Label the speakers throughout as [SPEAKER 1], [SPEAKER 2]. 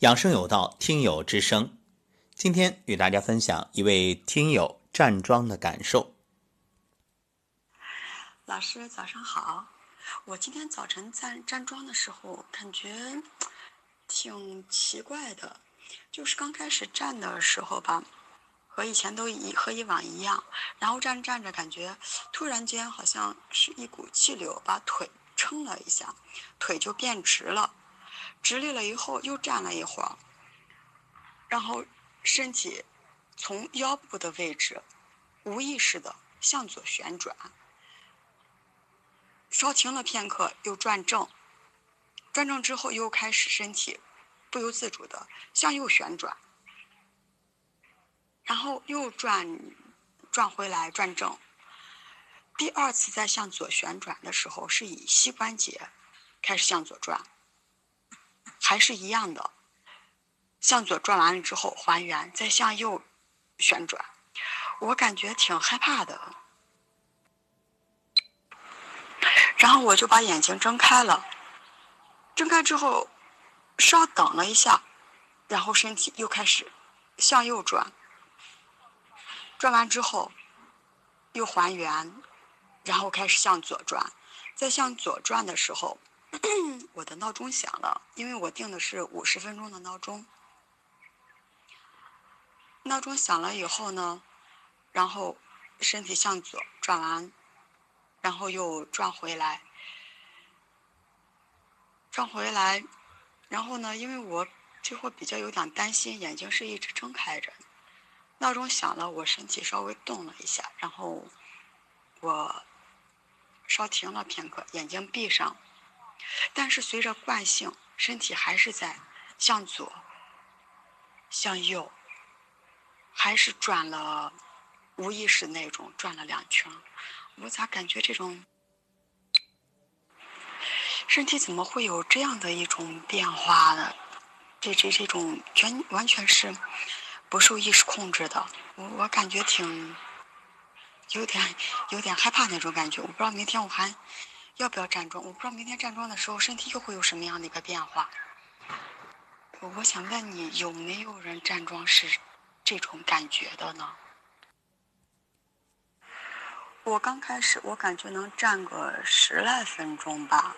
[SPEAKER 1] 养生有道，听友之声。今天与大家分享一位听友站桩的感受。
[SPEAKER 2] 老师早上好，我今天早晨站站桩的时候，感觉挺奇怪的，就是刚开始站的时候吧，和以前都一和以往一样，然后站着站着，感觉突然间好像是一股气流把腿撑了一下，腿就变直了。直立了以后，又站了一会儿，然后身体从腰部的位置无意识的向左旋转，稍停了片刻，又转正，转正之后又开始身体不由自主的向右旋转，然后又转转回来转正。第二次再向左旋转的时候，是以膝关节开始向左转。还是一样的，向左转完了之后还原，再向右旋转。我感觉挺害怕的，然后我就把眼睛睁开了。睁开之后，稍等了一下，然后身体又开始向右转。转完之后又还原，然后开始向左转。在向左转的时候。我的闹钟响了，因为我定的是五十分钟的闹钟。闹钟响了以后呢，然后身体向左转完，然后又转回来，转回来，然后呢，因为我这会比较有点担心，眼睛是一直睁开着。闹钟响了，我身体稍微动了一下，然后我稍停了片刻，眼睛闭上。但是随着惯性，身体还是在向左、向右，还是转了无意识那种转了两圈。我咋感觉这种身体怎么会有这样的一种变化呢？这这这种全完全是不受意识控制的。我我感觉挺有点有点害怕那种感觉。我不知道明天我还。要不要站桩？我不知道明天站桩的时候身体又会有什么样的一个变化。我想问你，有没有人站桩是这种感觉的呢？我刚开始，我感觉能站个十来分钟吧，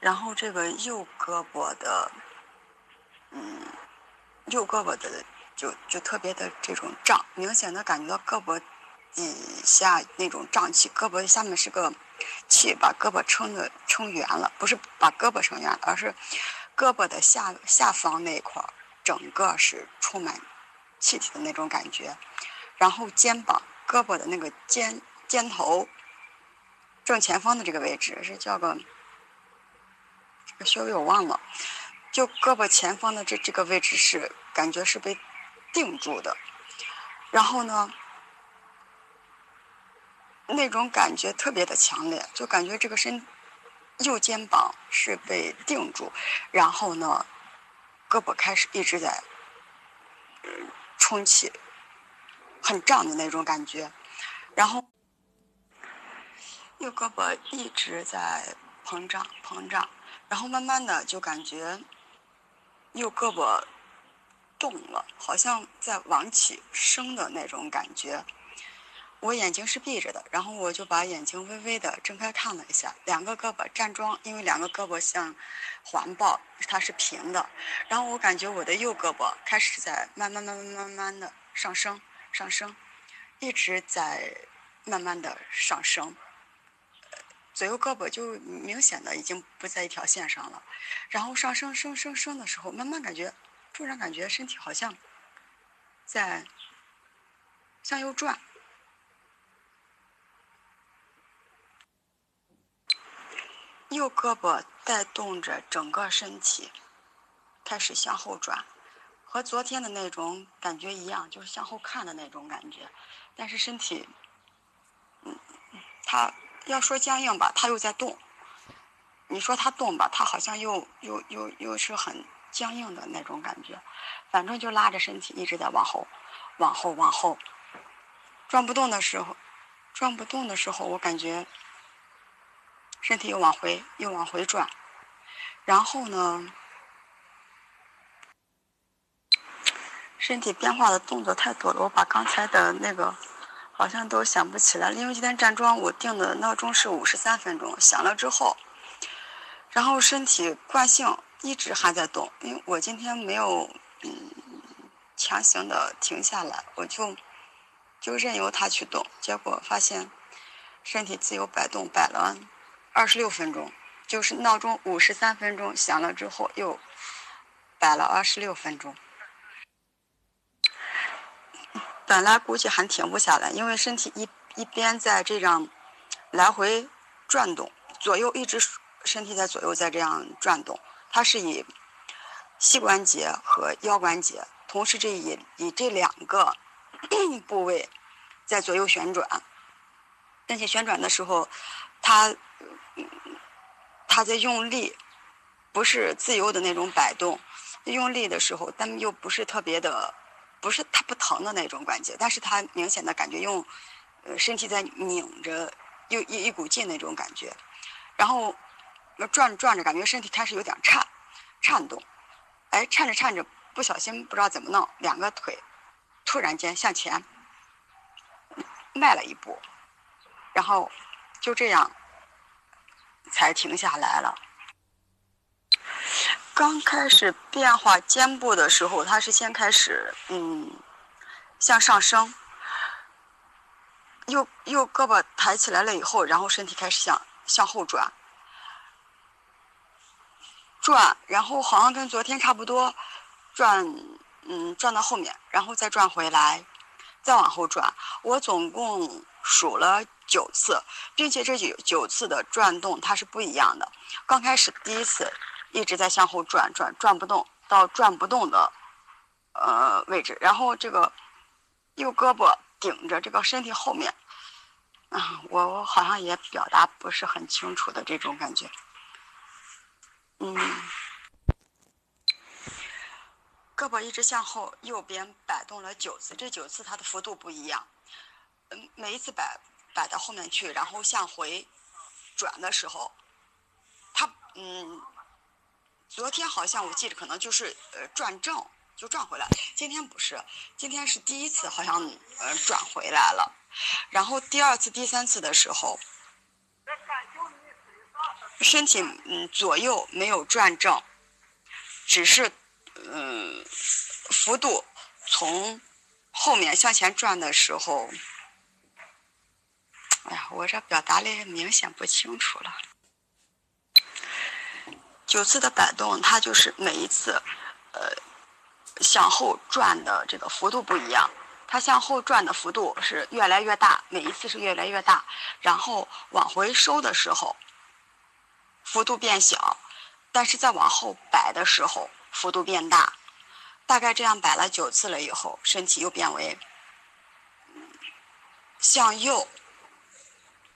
[SPEAKER 2] 然后这个右胳膊的，嗯，右胳膊的就就特别的这种胀，明显的感觉到胳膊底下那种胀气，胳膊下面是个。气把胳膊撑的撑圆了，不是把胳膊撑圆，而是胳膊的下下方那一块儿，整个是充满气体的那种感觉。然后肩膀、胳膊的那个肩肩头正前方的这个位置是叫个这个穴位我忘了，就胳膊前方的这这个位置是感觉是被定住的。然后呢？那种感觉特别的强烈，就感觉这个身右肩膀是被定住，然后呢，胳膊开始一直在充气，很胀的那种感觉，然后右胳膊一直在膨胀膨胀，然后慢慢的就感觉右胳膊动了，好像在往起升的那种感觉。我眼睛是闭着的，然后我就把眼睛微微的睁开看了一下，两个胳膊站桩，因为两个胳膊像环抱，它是平的。然后我感觉我的右胳膊开始在慢慢慢慢慢慢的上升，上升，一直在慢慢的上升。左右胳膊就明显的已经不在一条线上了。然后上升升升升的时候，慢慢感觉，突然感觉身体好像在向右转。右胳膊带动着整个身体开始向后转，和昨天的那种感觉一样，就是向后看的那种感觉。但是身体，嗯，它要说僵硬吧，它又在动；你说它动吧，它好像又又又又是很僵硬的那种感觉。反正就拉着身体一直在往后、往后、往后转不动的时候，转不动的时候，我感觉。身体又往回又往回转，然后呢，身体变化的动作太多了，我把刚才的那个好像都想不起来。因为今天站桩我定的闹钟是五十三分钟，响了之后，然后身体惯性一直还在动，因为我今天没有嗯强行的停下来，我就就任由它去动，结果发现身体自由摆动，摆了二十六分钟，就是闹钟五十三分钟响了之后又摆了二十六分钟。本来估计还停不下来，因为身体一一边在这样来回转动，左右一直身体在左右在这样转动，它是以膝关节和腰关节，同时这以以这两个部位在左右旋转，并且旋转的时候，它他在用力，不是自由的那种摆动，用力的时候，但又不是特别的。不是他不疼的那种关节，但是他明显的感觉用，呃，身体在拧着，又一一股劲那种感觉，然后转着转着，感觉身体开始有点颤，颤动，哎，颤着颤着，不小心不知道怎么弄，两个腿突然间向前迈了一步，然后就这样才停下来了。刚开始变化肩部的时候，它是先开始嗯向上升，右右胳膊抬起来了以后，然后身体开始向向后转，转，然后好像跟昨天差不多，转嗯转到后面，然后再转回来，再往后转。我总共数了九次，并且这九九次的转动它是不一样的。刚开始第一次。一直在向后转转转不动，到转不动的呃位置，然后这个右胳膊顶着这个身体后面，啊，我我好像也表达不是很清楚的这种感觉，嗯，胳膊一直向后右边摆动了九次，这九次它的幅度不一样，嗯，每一次摆摆到后面去，然后向回转的时候，他嗯。昨天好像我记得可能就是呃转正就转回来，今天不是，今天是第一次好像呃转回来了，然后第二次、第三次的时候，身体嗯左右没有转正，只是嗯幅度从后面向前转的时候，哎呀，我这表达的明显不清楚了。九次的摆动，它就是每一次，呃，向后转的这个幅度不一样。它向后转的幅度是越来越大，每一次是越来越大。然后往回收的时候，幅度变小，但是在往后摆的时候，幅度变大。大概这样摆了九次了以后，身体又变为向右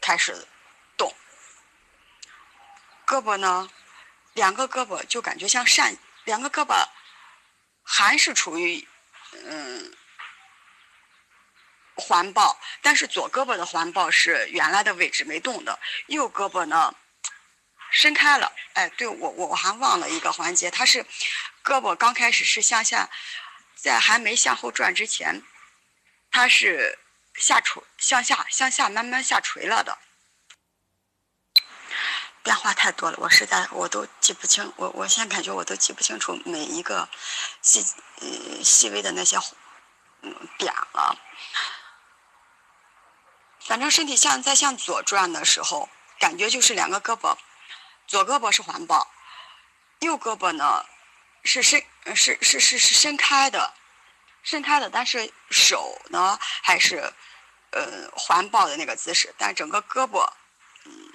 [SPEAKER 2] 开始动，胳膊呢？两个胳膊就感觉像扇，两个胳膊还是处于嗯环抱，但是左胳膊的环抱是原来的位置没动的，右胳膊呢伸开了。哎，对我我我还忘了一个环节，它是胳膊刚开始是向下，在还没向后转之前，它是下垂向下向下慢慢下垂了的。变化太多了，我实在我都记不清，我我现在感觉我都记不清楚每一个细呃细微的那些嗯点了。反正身体向在向左转的时候，感觉就是两个胳膊，左胳膊是环抱，右胳膊呢是伸是是是是伸开的，伸开的，但是手呢还是呃环抱的那个姿势，但整个胳膊。嗯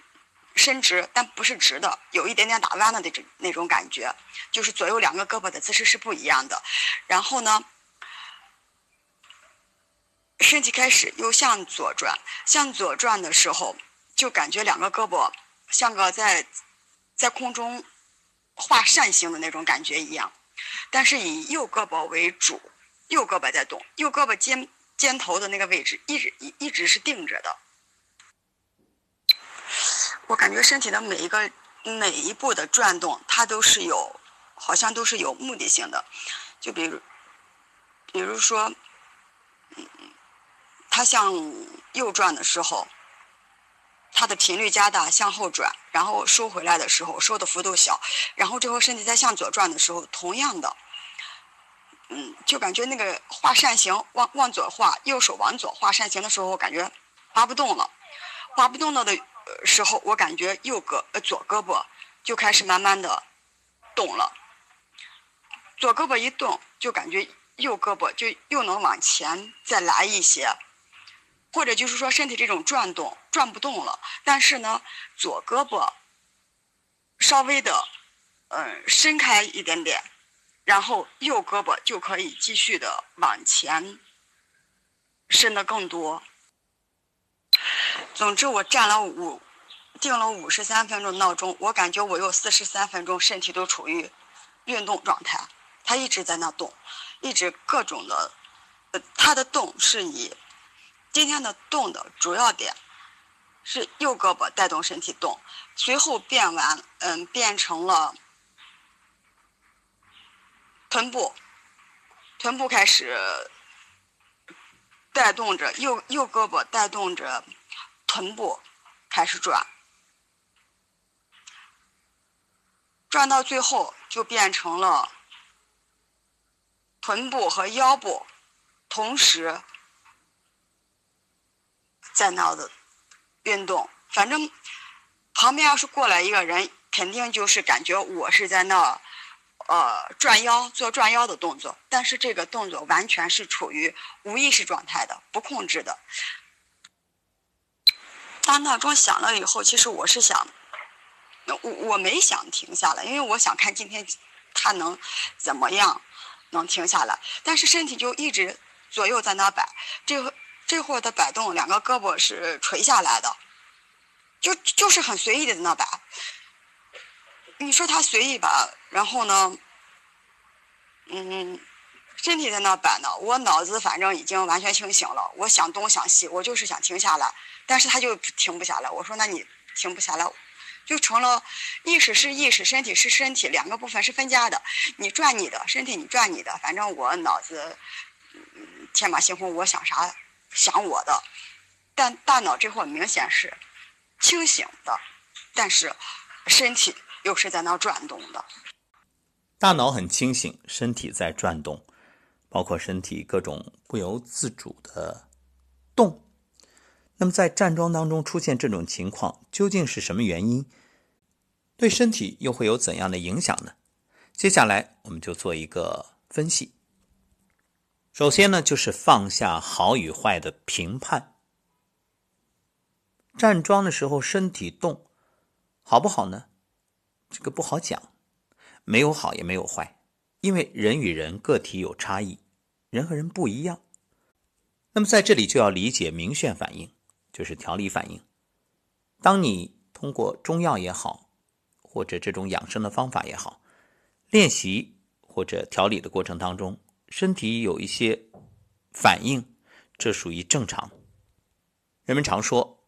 [SPEAKER 2] 伸直，但不是直的，有一点点打弯的那种那种感觉，就是左右两个胳膊的姿势是不一样的。然后呢，身体开始又向左转，向左转的时候，就感觉两个胳膊像个在在空中画扇形的那种感觉一样，但是以右胳膊为主，右胳膊在动，右胳膊肩肩头的那个位置一直一一直是定着的。我感觉身体的每一个每一步的转动，它都是有，好像都是有目的性的。就比如，比如说，嗯，它向右转的时候，它的频率加大，向后转，然后收回来的时候收的幅度小，然后这后身体再向左转的时候，同样的，嗯，就感觉那个画扇形往往左画，右手往左画扇形的时候，我感觉画不动了，画不动了的时候，我感觉右胳呃左胳膊就开始慢慢的动了，左胳膊一动，就感觉。右胳膊就又能往前再来一些，或者就是说身体这种转动转不动了，但是呢，左胳膊稍微的嗯伸开一点点，然后右胳膊就可以继续的往前伸的更多。总之，我站了五定了五十三分钟闹钟，我感觉我有四十三分钟身体都处于运动状态，它一直在那动。一直各种的，它的动是以今天的动的主要点是右胳膊带动身体动，随后变完，嗯，变成了臀部，臀部开始带动着右右胳膊带动着臀部开始转，转到最后就变成了。臀部和腰部同时在那的运动，反正旁边要是过来一个人，肯定就是感觉我是在那呃转腰做转腰的动作，但是这个动作完全是处于无意识状态的，不控制的。当闹钟响了以后，其实我是想，我我没想停下来，因为我想看今天他能怎么样。能停下来，但是身体就一直左右在那摆，这这会儿的摆动，两个胳膊是垂下来的，就就是很随意的在那摆。你说他随意吧，然后呢，嗯，身体在那摆呢，我脑子反正已经完全清醒了，我想东想西，我就是想停下来，但是他就停不下来。我说那你停不下来。就成了意识是意识，身体是身体，两个部分是分家的。你转你的身体，你转你的，反正我脑子天马行空，我想啥想我的。但大脑这会儿明显是清醒的，但是身体又是在那转动的。
[SPEAKER 1] 大脑很清醒，身体在转动，包括身体各种不由自主的动。那么在站桩当中出现这种情况，究竟是什么原因？对身体又会有怎样的影响呢？接下来我们就做一个分析。首先呢，就是放下好与坏的评判。站桩的时候身体动，好不好呢？这个不好讲，没有好也没有坏，因为人与人个体有差异，人和人不一样。那么在这里就要理解明眩反应。就是调理反应。当你通过中药也好，或者这种养生的方法也好，练习或者调理的过程当中，身体有一些反应，这属于正常。人们常说，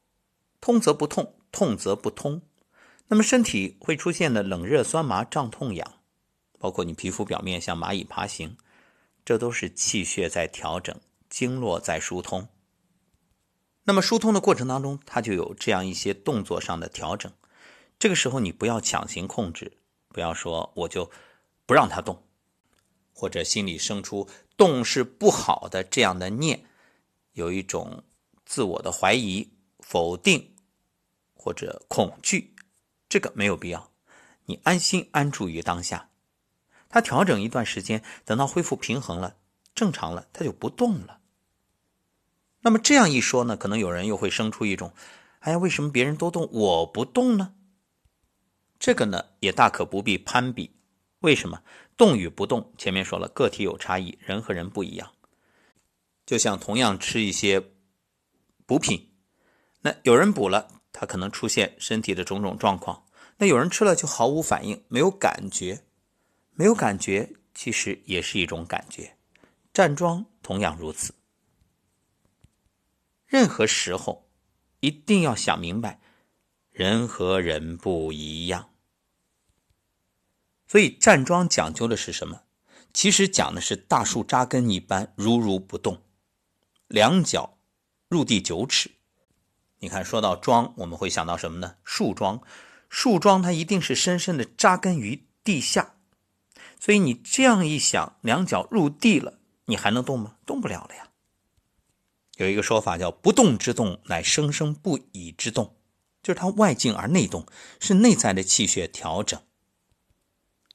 [SPEAKER 1] 通则不痛，痛则不通。那么身体会出现的冷热酸麻胀痛痒，包括你皮肤表面像蚂蚁爬行，这都是气血在调整，经络在疏通。那么疏通的过程当中，它就有这样一些动作上的调整。这个时候你不要强行控制，不要说我就不让它动，或者心里生出动是不好的这样的念，有一种自我的怀疑、否定或者恐惧，这个没有必要。你安心安住于当下，他调整一段时间，等到恢复平衡了、正常了，他就不动了。那么这样一说呢，可能有人又会生出一种，哎呀，为什么别人都动，我不动呢？这个呢也大可不必攀比。为什么动与不动？前面说了，个体有差异，人和人不一样。就像同样吃一些补品，那有人补了，他可能出现身体的种种状况；那有人吃了就毫无反应，没有感觉，没有感觉其实也是一种感觉。站桩同样如此。任何时候，一定要想明白，人和人不一样。所以站桩讲究的是什么？其实讲的是大树扎根一般，如如不动，两脚入地九尺。你看，说到桩，我们会想到什么呢？树桩，树桩它一定是深深的扎根于地下。所以你这样一想，两脚入地了，你还能动吗？动不了了呀。有一个说法叫“不动之动，乃生生不已之动”，就是它外静而内动，是内在的气血调整。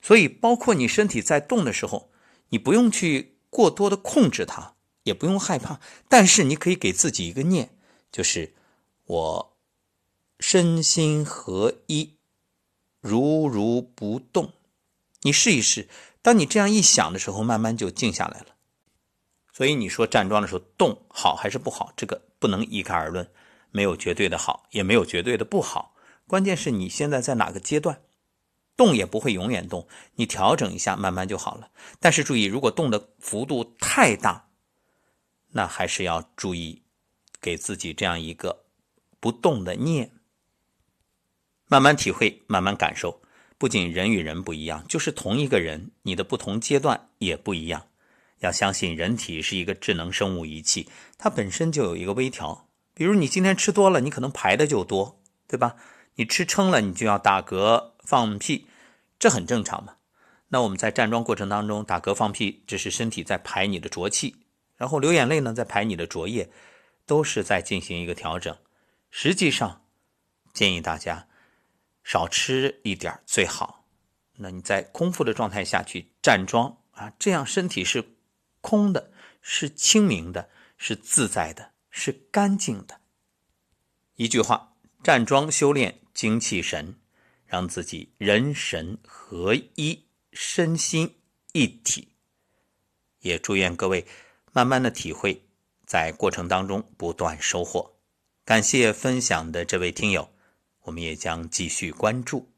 [SPEAKER 1] 所以，包括你身体在动的时候，你不用去过多的控制它，也不用害怕，但是你可以给自己一个念，就是我身心合一，如如不动。你试一试，当你这样一想的时候，慢慢就静下来了。所以你说站桩的时候动好还是不好，这个不能一概而论，没有绝对的好，也没有绝对的不好，关键是你现在在哪个阶段。动也不会永远动，你调整一下，慢慢就好了。但是注意，如果动的幅度太大，那还是要注意，给自己这样一个不动的念，慢慢体会，慢慢感受。不仅人与人不一样，就是同一个人，你的不同阶段也不一样。要相信人体是一个智能生物仪器，它本身就有一个微调。比如你今天吃多了，你可能排的就多，对吧？你吃撑了，你就要打嗝放屁。这很正常嘛。那我们在站桩过程当中打嗝放屁，这是身体在排你的浊气；然后流眼泪呢，在排你的浊液，都是在进行一个调整。实际上，建议大家少吃一点最好。那你在空腹的状态下去站桩啊，这样身体是空的，是清明的，是自在的，是干净的。一句话，站桩修炼精气神。让自己人神合一，身心一体。也祝愿各位慢慢的体会，在过程当中不断收获。感谢分享的这位听友，我们也将继续关注。